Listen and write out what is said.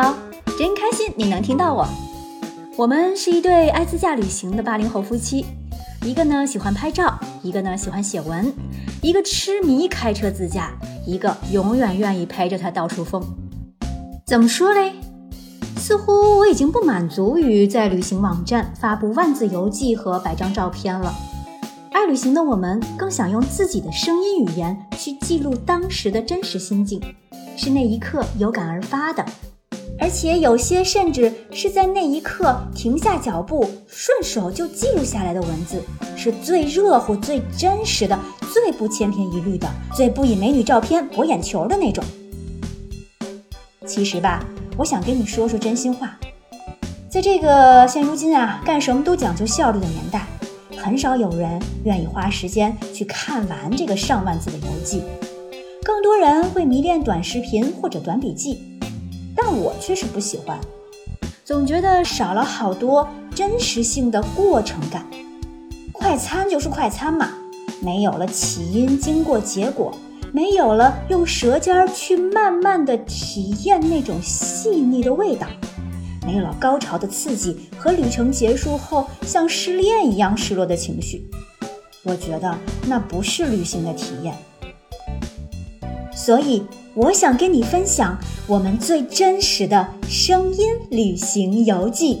好，真开心你能听到我。我们是一对爱自驾旅行的八零后夫妻，一个呢喜欢拍照，一个呢喜欢写文，一个痴迷开车自驾，一个永远愿意陪着他到处疯。怎么说嘞？似乎我已经不满足于在旅行网站发布万字游记和百张照片了。爱旅行的我们更想用自己的声音语言去记录当时的真实心境，是那一刻有感而发的。而且有些甚至是在那一刻停下脚步，顺手就记录下来的文字，是最热乎、最真实的、最不千篇一律的、最不以美女照片博眼球的那种。其实吧，我想跟你说说真心话，在这个现如今啊，干什么都讲究效率的年代，很少有人愿意花时间去看完这个上万字的游记，更多人会迷恋短视频或者短笔记。但我却是不喜欢，总觉得少了好多真实性的过程感。快餐就是快餐嘛，没有了起因、经过、结果，没有了用舌尖去慢慢的体验那种细腻的味道，没有了高潮的刺激和旅程结束后像失恋一样失落的情绪。我觉得那不是旅行的体验。所以，我想跟你分享我们最真实的声音旅行游记。